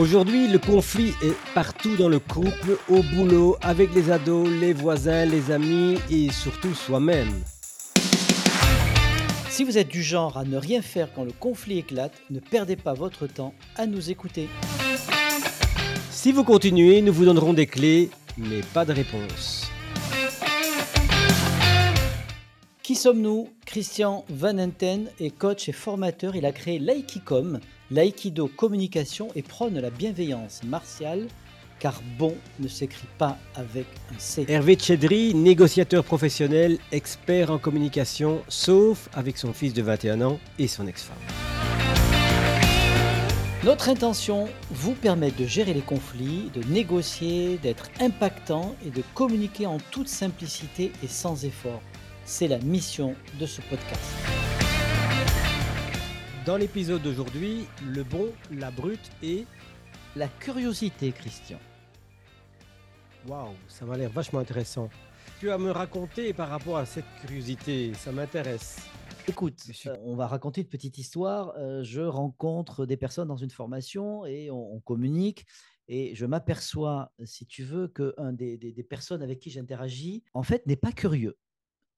Aujourd'hui, le conflit est partout dans le couple, au boulot, avec les ados, les voisins, les amis et surtout soi-même. Si vous êtes du genre à ne rien faire quand le conflit éclate, ne perdez pas votre temps à nous écouter. Si vous continuez, nous vous donnerons des clés, mais pas de réponse. Qui sommes-nous? Christian Van Enten est coach et formateur. Il a créé l'Aikicom, l'aïkido communication et prône la bienveillance martiale, car bon ne s'écrit pas avec un C. Hervé Tchedri, négociateur professionnel, expert en communication, sauf avec son fils de 21 ans et son ex-femme. Notre intention, vous permettre de gérer les conflits, de négocier, d'être impactant et de communiquer en toute simplicité et sans effort. C'est la mission de ce podcast. Dans l'épisode d'aujourd'hui, le bon, la brute et La curiosité, Christian. Waouh, ça m'a l'air vachement intéressant. Tu as me raconter par rapport à cette curiosité, ça m'intéresse. Écoute, euh, on va raconter une petite histoire. Euh, je rencontre des personnes dans une formation et on, on communique. Et je m'aperçois, si tu veux, qu'un des, des- des personnes avec qui j'interagis, en fait, n'est pas curieux.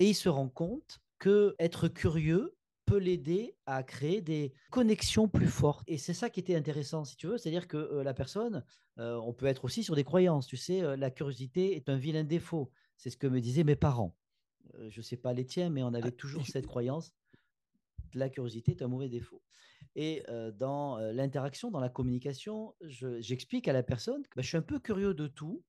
Et il se rend compte que être curieux peut l'aider à créer des connexions plus fortes. Et c'est ça qui était intéressant, si tu veux. C'est-à-dire que euh, la personne, euh, on peut être aussi sur des croyances. Tu sais, euh, la curiosité est un vilain défaut. C'est ce que me disaient mes parents. Je ne sais pas les tiens, mais on avait toujours je- cette croyance la curiosité est un mauvais défaut. Et dans l'interaction, dans la communication, je- j'explique à la personne que bah, je suis un peu curieux de tout.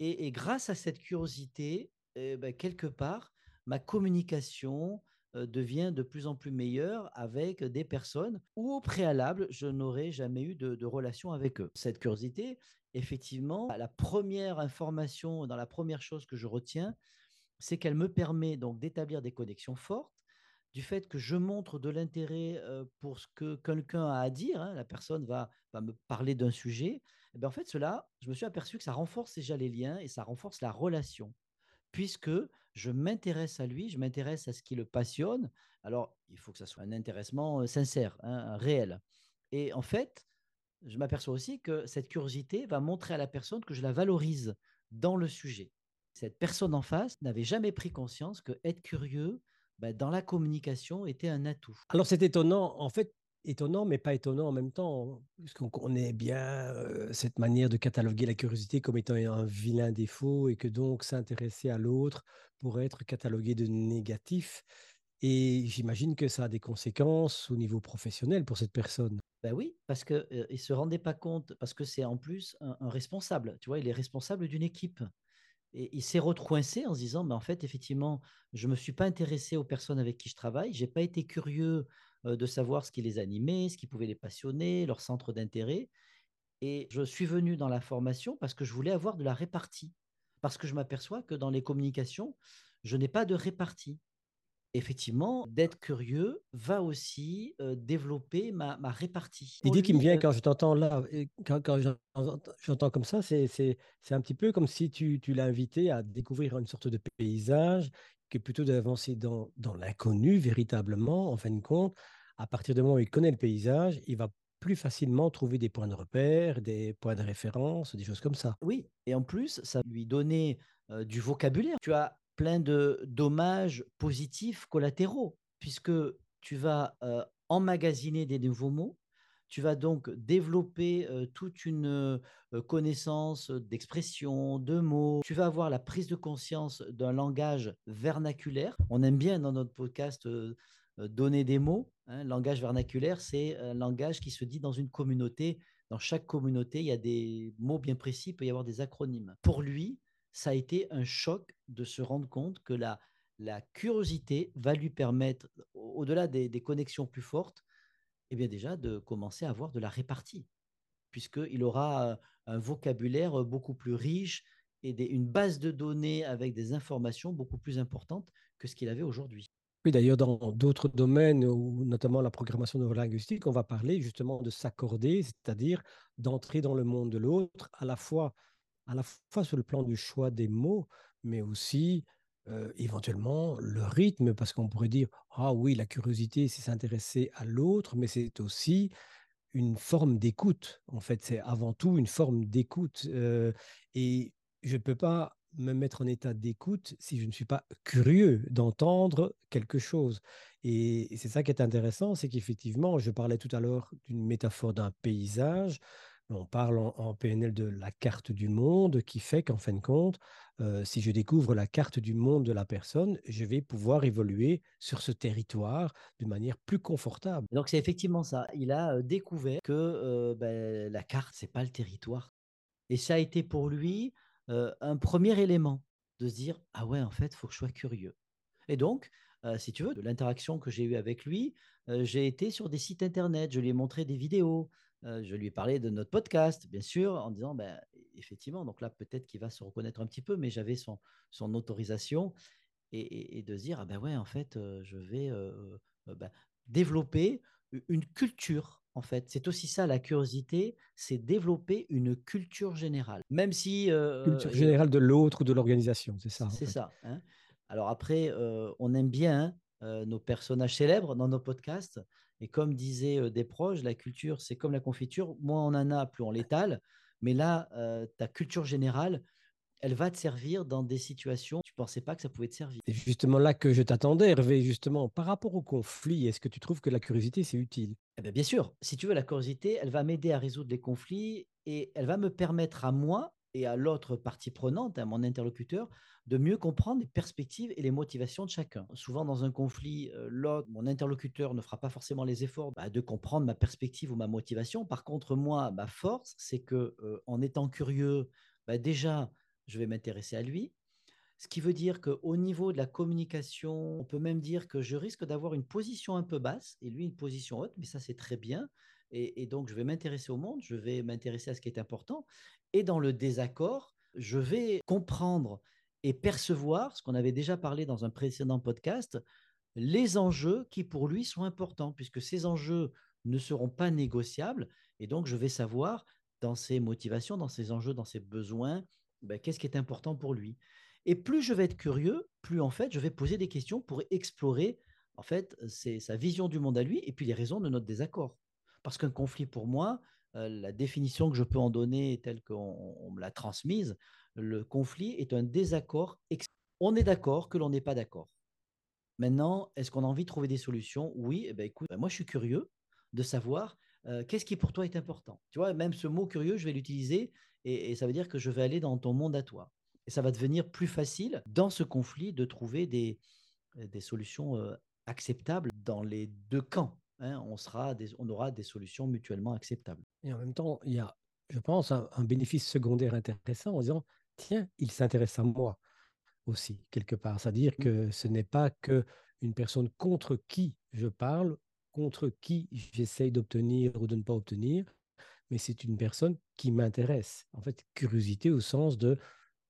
Et, et grâce à cette curiosité, eh ben, quelque part, ma communication devient de plus en plus meilleure avec des personnes où au préalable, je n'aurais jamais eu de, relation avec eux. Cette curiosité, effectivement, la première information, dans la première chose que je retiens, c'est qu'elle me permet donc d'établir des connexions fortes du fait que je montre de l'intérêt euh, pour ce que quelqu'un a à dire, hein, la personne va, me parler d'un sujet, et ben en fait, cela, je me suis aperçu que ça renforce déjà les liens et ça renforce la relation, puisque je m'intéresse à lui, je m'intéresse à ce qui le passionne. Alors, il faut que ça soit un intéressement euh, sincère, hein, réel. Et en fait, je m'aperçois aussi que cette curiosité va montrer à la personne que je la valorise dans le sujet. Cette personne en face n'avait jamais pris conscience que être curieux, ben, dans la communication, était un atout. Alors c'est étonnant, en fait, étonnant, mais pas étonnant en même temps, puisqu'on connaît bien euh, cette manière de cataloguer la curiosité comme étant un vilain défaut et que donc s'intéresser à l'autre pourrait être catalogué de négatif. Et j'imagine que ça a des conséquences au niveau professionnel pour cette personne. Ben oui, parce qu'il ne se rendait pas compte, parce que c'est en plus un, responsable, tu vois, il est responsable d'une équipe. Et il s'est retrouvé en se disant, mais en fait, effectivement, je ne me suis pas intéressé aux personnes avec qui je travaille, je n'ai pas été curieux euh, de savoir ce qui les animait, ce qui pouvait les passionner, leur centre d'intérêt. Et je suis venu dans la formation parce que je voulais avoir de la répartie. Parce que je m'aperçois que dans les communications, je n'ai pas de répartie. Effectivement, d'être curieux va aussi euh, développer ma, ma répartie. L'idée qui me vient euh, quand je t'entends là, quand, quand j'en- j'entends comme ça, c'est un petit peu comme si tu, tu l'as invité à découvrir une sorte de paysage, plutôt d'avancer dans, dans l'inconnu véritablement, en fin de compte. À partir du moment où il connaît le paysage, il va plus facilement trouver des points de repère, des points de référence, des choses comme ça. Oui, et en plus, ça lui donnait euh, du vocabulaire. Tu as plein de dommages positifs collatéraux, puisque tu vas euh, emmagasiner des nouveaux mots, tu vas donc développer toute une connaissance d'expression, de mots, tu vas avoir la prise de conscience d'un langage vernaculaire. On aime bien dans notre podcast donner des mots. hein. Langage vernaculaire, c'est un langage qui se dit dans une communauté dans chaque communauté, il y a des mots bien précis, il peut y avoir des acronymes. Pour lui, ça a été un choc de se rendre compte que la, curiosité va lui permettre, au- au-delà des connexions plus fortes, eh bien déjà de commencer à avoir de la répartie, puisqu'il aura un vocabulaire beaucoup plus riche et une base de données avec des informations beaucoup plus importantes que ce qu'il avait aujourd'hui. Oui, d'ailleurs, dans d'autres domaines, notamment la programmation neurolinguistique, on va parler justement de s'accorder, c'est-à-dire d'entrer dans le monde de l'autre, à la fois, à la fois sur le plan du choix des mots, mais aussi éventuellement le rythme, parce qu'on pourrait dire, ah oui, la curiosité, c'est s'intéresser à l'autre, mais c'est aussi une forme d'écoute. En fait, c'est avant tout une forme d'écoute. et je ne peux pas me mettre en état d'écoute si je ne suis pas curieux d'entendre quelque chose. Et, c'est ça qui est intéressant, c'est qu'effectivement, je parlais tout à l'heure d'une métaphore d'un paysage. On parle en, PNL de la carte du monde qui fait qu'en fin de compte, euh, si je découvre la carte du monde de la personne, je vais pouvoir évoluer sur ce territoire de manière plus confortable. Donc c'est effectivement ça. Il a euh, découvert que euh, ben, la carte, c'est pas le territoire. Et ça a été pour lui un premier élément de se dire ah ouais en fait faut que je sois curieux. Et donc si tu veux de l'interaction que j'ai eue avec lui, j'ai été sur des sites internet, je lui ai montré des vidéos, je lui ai parlé de notre podcast bien sûr en disant ben effectivement donc là peut-être qu'il va se reconnaître un petit peu mais j'avais son son autorisation et, de se dire ah ben ouais en fait je vais ben, développer une culture en fait. C'est aussi ça la curiosité, c'est développer une culture générale. Même si... Euh, culture générale de l'autre ou de l'organisation, c'est ça. C'est ça. Hein. Alors après, euh, on aime bien hein, euh, nos personnages célèbres dans nos podcasts. Et comme disaient des proches, la culture, c'est comme la confiture. Moins on en a, plus on l'étale. Mais là, ta culture générale, elle va te servir dans des situations où tu ne pensais pas que ça pouvait te servir. C'est justement là que je t'attendais, Hervé, justement. Par rapport au conflit, est-ce que tu trouves que la curiosité, c'est utile? Eh bien, bien sûr, si tu veux, la curiosité, elle va m'aider à résoudre les conflits et elle va me permettre à moi et à l'autre partie prenante, à mon interlocuteur, de mieux comprendre les perspectives et les motivations de chacun. Souvent, dans un conflit, euh, l'autre, mon interlocuteur ne fera pas forcément les efforts bah, de comprendre ma perspective ou ma motivation. Par contre, moi, ma force, c'est que euh, en étant curieux, bah, déjà, je vais m'intéresser à lui. Ce qui veut dire qu'au niveau de la communication, on peut même dire que je risque d'avoir une position un peu basse et lui une position haute, mais ça c'est très bien. Et, donc je vais m'intéresser au monde, je vais m'intéresser à ce qui est important. Et dans le désaccord, je vais comprendre et percevoir, ce qu'on avait déjà parlé dans un précédent podcast, les enjeux qui pour lui sont importants, puisque ces enjeux ne seront pas négociables. Et donc je vais savoir dans ses motivations, dans ses enjeux, dans ses besoins, ben, qu'est-ce qui est important pour lui. Et plus je vais être curieux, plus en fait je vais poser des questions pour explorer en fait c'est sa vision du monde à lui et puis les raisons de notre désaccord. Parce qu'un conflit pour moi, euh, la définition que je peux en donner telle qu'on me l'a transmise, le conflit est un désaccord. On est d'accord que l'on n'est pas d'accord. Maintenant, est-ce qu'on a envie de trouver des solutions? Oui, eh ben, écoute, ben, moi je suis curieux de savoir euh, qu'est-ce qui pour toi est important? Tu vois, même ce mot curieux, je vais l'utiliser et, ça veut dire que je vais aller dans ton monde à toi. Et ça va devenir plus facile dans ce conflit de trouver des, solutions euh, acceptables dans les deux camps. Hein. on, sera on aura des solutions mutuellement acceptables. Et en même temps, il y a, je pense, un, bénéfice secondaire intéressant en disant, tiens, il s'intéresse à moi aussi, quelque part. C'est-à-dire mmh. que ce n'est pas que une personne contre qui je parle, contre qui j'essaye d'obtenir ou de ne pas obtenir, mais c'est une personne qui m'intéresse. En fait, curiosité au sens de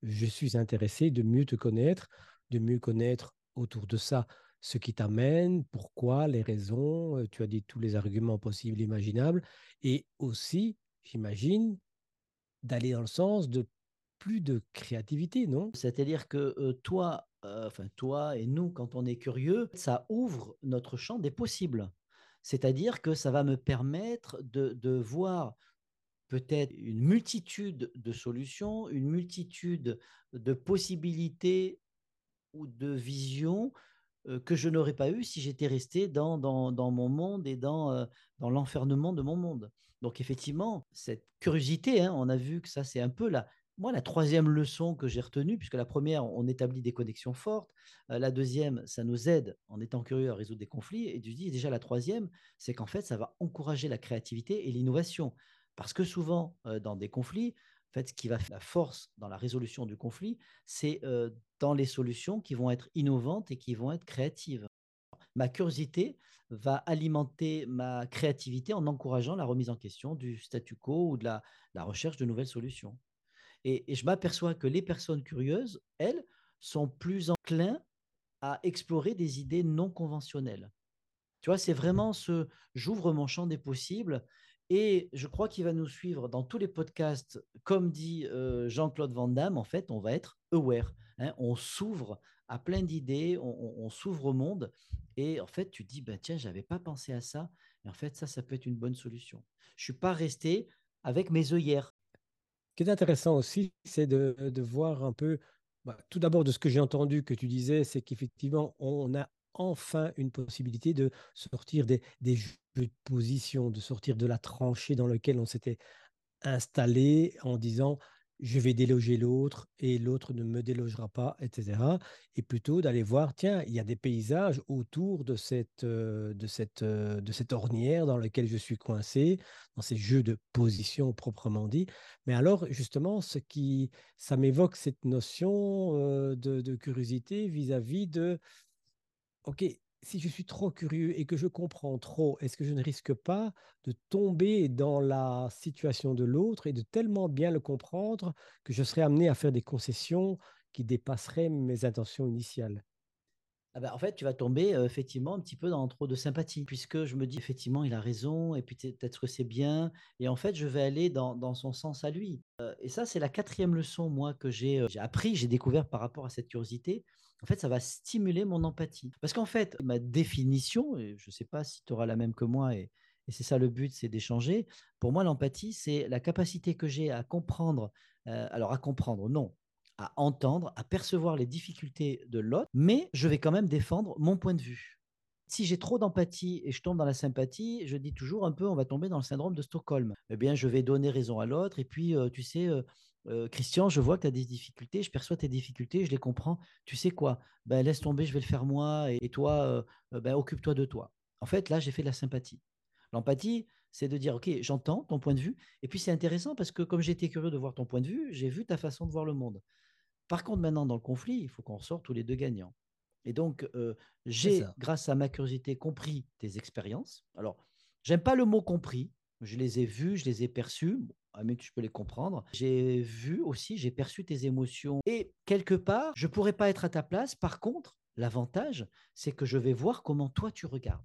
je suis intéressé de mieux te connaître, de mieux connaître autour de ça ce qui t'amène, pourquoi, les raisons, tu as dit tous les arguments possibles, imaginables, et aussi, j'imagine, d'aller dans le sens de plus de créativité, non? C'est-à-dire que toi, enfin toi et nous, quand on est curieux, ça ouvre notre champ des possibles. C'est-à-dire que ça va me permettre de, voir peut-être une multitude de solutions, une multitude de possibilités ou de visions que je n'aurais pas eu si j'étais resté dans, dans, mon monde et dans, euh, dans l'enfermement de mon monde. Donc effectivement, cette curiosité, hein, on a vu que ça c'est un peu la, moi, la troisième leçon que j'ai retenue, puisque la première, on établit des connexions fortes, euh, la deuxième, ça nous aide en étant curieux à résoudre des conflits, et tu dis déjà la troisième, c'est qu'en fait, ça va encourager la créativité et l'innovation. Parce que souvent, euh, dans des conflits, fait, ce qui va faire la force dans la résolution du conflit, c'est euh, dans les solutions qui vont être innovantes et qui vont être créatives. Ma curiosité va alimenter ma créativité en encourageant la remise en question du statu quo ou de la recherche de nouvelles solutions. Et, je m'aperçois que les personnes curieuses, elles, sont plus enclins à explorer des idées non conventionnelles. Tu vois, c'est vraiment ce j'ouvre mon champ des possibles et je crois qu'il va nous suivre dans tous les podcasts. Comme dit Jean-Claude Van Damme, en fait, on va être aware. Hein. on s'ouvre à plein d'idées, on, s'ouvre au monde. Et en fait, tu dis, bah, tiens, je n'avais pas pensé à ça. Et en fait, ça, ça peut être une bonne solution. Je suis pas resté avec mes œillères. Ce qui est intéressant aussi, c'est de, de, voir un peu, bah, tout d'abord de ce que j'ai entendu que tu disais, c'est qu'effectivement, on a enfin une possibilité de sortir des, jeux de position, de sortir de la tranchée dans laquelle on s'était installé en disant je vais déloger l'autre et l'autre ne me délogera pas, etc. Et plutôt d'aller voir, tiens, il y a des paysages autour de cette, euh, de cette, euh, de cette ornière dans laquelle je suis coincé, dans ces jeux de position proprement dit. Mais alors, justement, ce qui, ça m'évoque cette notion euh, de, curiosité vis-à-vis -vis de, OK, si je suis trop curieux et que je comprends trop, est-ce que je ne risque pas de tomber dans la situation de l'autre et de tellement bien le comprendre que je serais amené à faire des concessions qui dépasseraient mes intentions initiales? Ah bah, en fait, tu vas tomber effectivement un petit peu dans trop de sympathie, puisque je me dis effectivement, il a raison, et puis peut-être que c'est bien, et en fait, je vais aller dans, dans son sens à lui. et ça, c'est la quatrième leçon, moi, que j'ai j'ai appris, j'ai découvert par rapport à cette curiosité. En fait, ça va stimuler mon empathie. Parce qu'en fait, ma définition, et je ne sais pas si tu auras la même que moi, et, c'est ça le but, c'est d'échanger. Pour moi, l'empathie, c'est la capacité que j'ai à comprendre. alors, à comprendre, non, à entendre, à percevoir les difficultés de l'autre, mais je vais quand même défendre mon point de vue. Si j'ai trop d'empathie et je tombe dans la sympathie, je dis toujours un peu, on va tomber dans le syndrome de Stockholm. Eh bien, je vais donner raison à l'autre. Et puis, euh, tu sais, euh, euh, Christian, je vois que tu as des difficultés, je perçois tes difficultés, je les comprends. Tu sais quoi? Ben, Laisse tomber, je vais le faire moi. Et, toi, ben, occupe-toi de toi. En fait, là, j'ai fait de la sympathie. L'empathie, c'est de dire, OK, j'entends ton point de vue. Et puis, c'est intéressant parce que comme j'étais curieux de voir ton point de vue, j'ai vu ta façon de voir le monde. Par contre, maintenant, dans le conflit, il faut qu'on ressorte tous les deux gagnants. Et donc, euh, j'ai, grâce à ma curiosité, compris tes expériences. Alors, j'aime pas le mot compris. Je les ai vus, je les ai perçus. Bon, que je peux les comprendre. J'ai vu aussi, j'ai perçu tes émotions. Et quelque part, je pourrais pas être à ta place. Par contre, l'avantage, c'est que je vais voir comment toi tu regardes.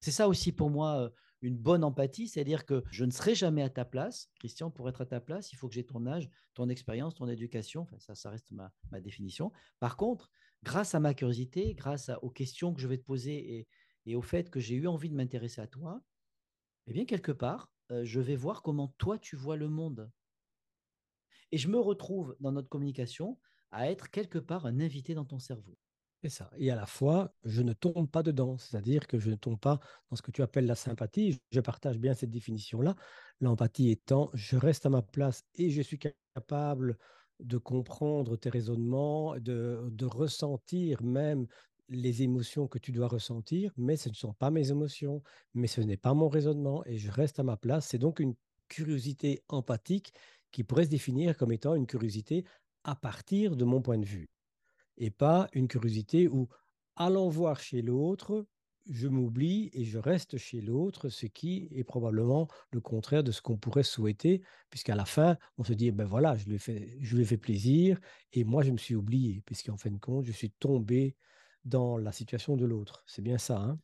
C'est ça aussi pour moi euh, une bonne empathie, c'est-à-dire que je ne serai jamais à ta place. Christian, pour être à ta place, il faut que j'ai ton âge, ton expérience, ton éducation. Enfin, ça, ça reste ma, définition. Par contre, grâce à ma curiosité, grâce aux questions que je vais te poser et, au fait que j'ai eu envie de m'intéresser à toi, eh bien, quelque part, euh, je vais voir comment toi, tu vois le monde. Et je me retrouve dans notre communication à être quelque part un invité dans ton cerveau. C'est ça. Et à la fois, je ne tombe pas dedans, c'est-à-dire que je ne tombe pas dans ce que tu appelles la sympathie. Je partage bien cette définition-là. L'empathie étant, je reste à ma place et je suis capable de comprendre tes raisonnements, de, de ressentir même les émotions que tu dois ressentir, mais ce ne sont pas mes émotions, mais ce n'est pas mon raisonnement et je reste à ma place. C'est donc une curiosité empathique qui pourrait se définir comme étant une curiosité à partir de mon point de vue et pas une curiosité où, allant voir chez l'autre, je m'oublie et je reste chez l'autre, ce qui est probablement le contraire de ce qu'on pourrait souhaiter, puisqu'à la fin, on se dit, ben voilà, je lui, ai fait, plaisir et moi, je me suis oublié, puisqu'en fin de compte, je suis tombé dans la situation de l'autre. C'est bien ça, hein,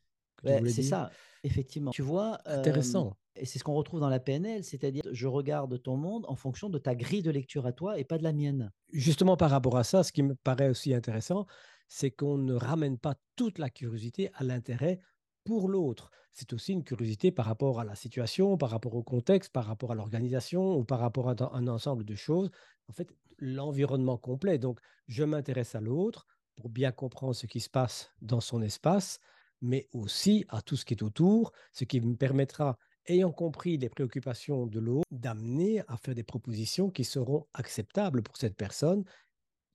C'est ça, effectivement. Tu vois, intéressant. et c'est ce qu'on retrouve dans la PNL, c'est-à-dire je regarde ton monde en fonction de ta grille de lecture à toi et pas de la mienne. Justement, par rapport à ça, ce qui me paraît aussi intéressant, c'est qu'on ne ramène pas toute la curiosité à l'intérêt pour l'autre. C'est aussi une curiosité par rapport à la situation, par rapport au contexte, par rapport à l'organisation ou par rapport à un ensemble de choses. En fait, l'environnement complet. Donc, je m'intéresse à l'autre pour bien comprendre ce qui se passe dans son espace, mais aussi à tout ce qui est autour, ce qui me permettra ayant compris les préoccupations de l'autre, d'amener à faire des propositions qui seront acceptables pour cette personne,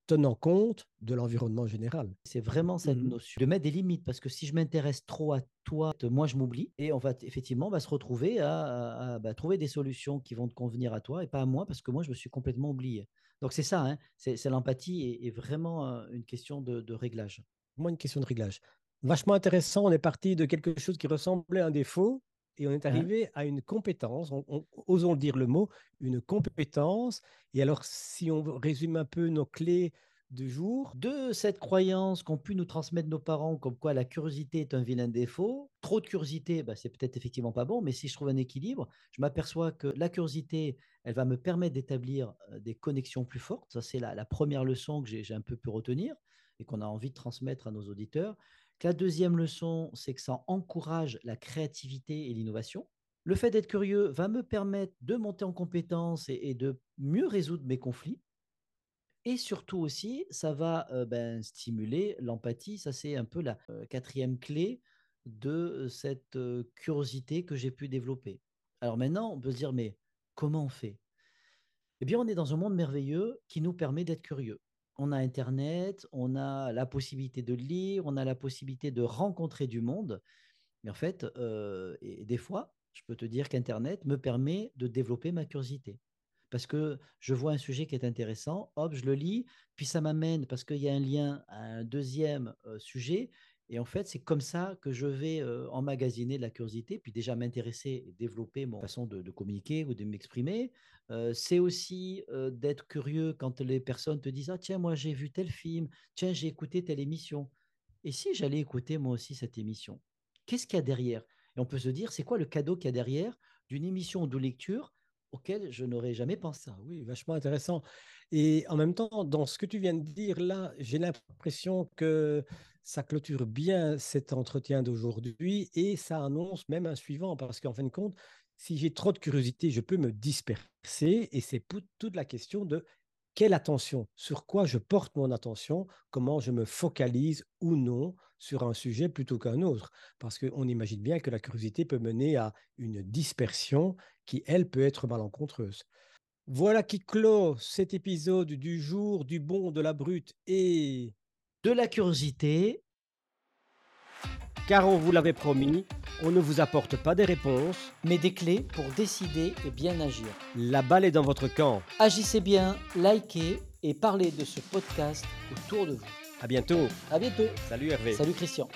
tenant compte de l'environnement général. C'est vraiment cette mmh notion de mettre des limites, parce que si je m'intéresse trop à toi, moi je m'oublie, et on va effectivement va se retrouver à, bah, trouver des solutions qui vont te convenir à toi et pas à moi, parce que moi je me suis complètement oublié. Donc c'est ça, hein, c'est l'empathie et, vraiment une question de, de réglage. Moi, une question de réglage. Vachement intéressant, on est parti de quelque chose qui ressemblait à un défaut, et on est hein? arrivé à une compétence, osons le dire le mot, une compétence. Et alors, si on résume un peu nos clés du jour. De cette croyance qu'ont pu nous transmettre nos parents, comme quoi la curiosité est un vilain défaut. Trop de curiosité, bah, c'est peut-être effectivement pas bon, mais si je trouve un équilibre, je m'aperçois que la curiosité, elle va me permettre d'établir euh, des connexions plus fortes. Ça, c'est la, la première leçon que j'ai un peu pu retenir et qu'on a envie de transmettre à nos auditeurs. La deuxième leçon, c'est que ça encourage la créativité et l'innovation. Le fait d'être curieux va me permettre de monter en compétence et, de mieux résoudre mes conflits. Et surtout aussi, ça va ben, stimuler l'empathie. Ça, c'est un peu la quatrième clé de cette curiosité que j'ai pu développer. Alors maintenant, on peut se dire, mais comment on fait? Eh bien, on est dans un monde merveilleux qui nous permet d'être curieux on a Internet, on a la possibilité de lire, on a la possibilité de rencontrer du monde. Mais en fait, et des fois, je peux te dire qu'Internet me permet de développer ma curiosité. Parce que je vois un sujet qui est intéressant, hop, je le lis, puis ça m'amène, parce qu'il y a un lien à un deuxième sujet, et en fait, c'est comme ça que je vais emmagasiner de la curiosité, puis déjà m'intéresser et développer mon façon de, communiquer ou de m'exprimer. c'est aussi d'être curieux quand les personnes te disent Ah, tiens, moi j'ai vu tel film, tiens, j'ai écouté telle émission. Et si j'allais écouter moi aussi cette émission Qu'est-ce qu'il y a derrière? Et on peut se dire C'est quoi le cadeau qu'il y a derrière d'une émission de lecture auquel je n'aurais jamais pensé. Ah oui, vachement intéressant. Et en même temps, dans ce que tu viens de dire là, j'ai l'impression que ça clôture bien cet entretien d'aujourd'hui et ça annonce même un suivant parce qu'en fin de compte, si j'ai trop de curiosité, je peux me disperser et c'est toute la question de quelle attention, sur quoi je porte mon attention, comment je me focalise ou non sur un sujet plutôt qu'un autre. Parce qu'on imagine bien que la curiosité peut mener à une dispersion qui, elle, peut être malencontreuse. Voilà qui clôt cet épisode du jour du bon, de la brute et de la curiosité. Car on vous l'avait promis, on ne vous apporte pas des réponses, mais des clés pour décider et bien agir. La balle est dans votre camp. Agissez bien, likez et parlez de ce podcast autour de vous. À bientôt. À bientôt. Salut Hervé. Salut Christian.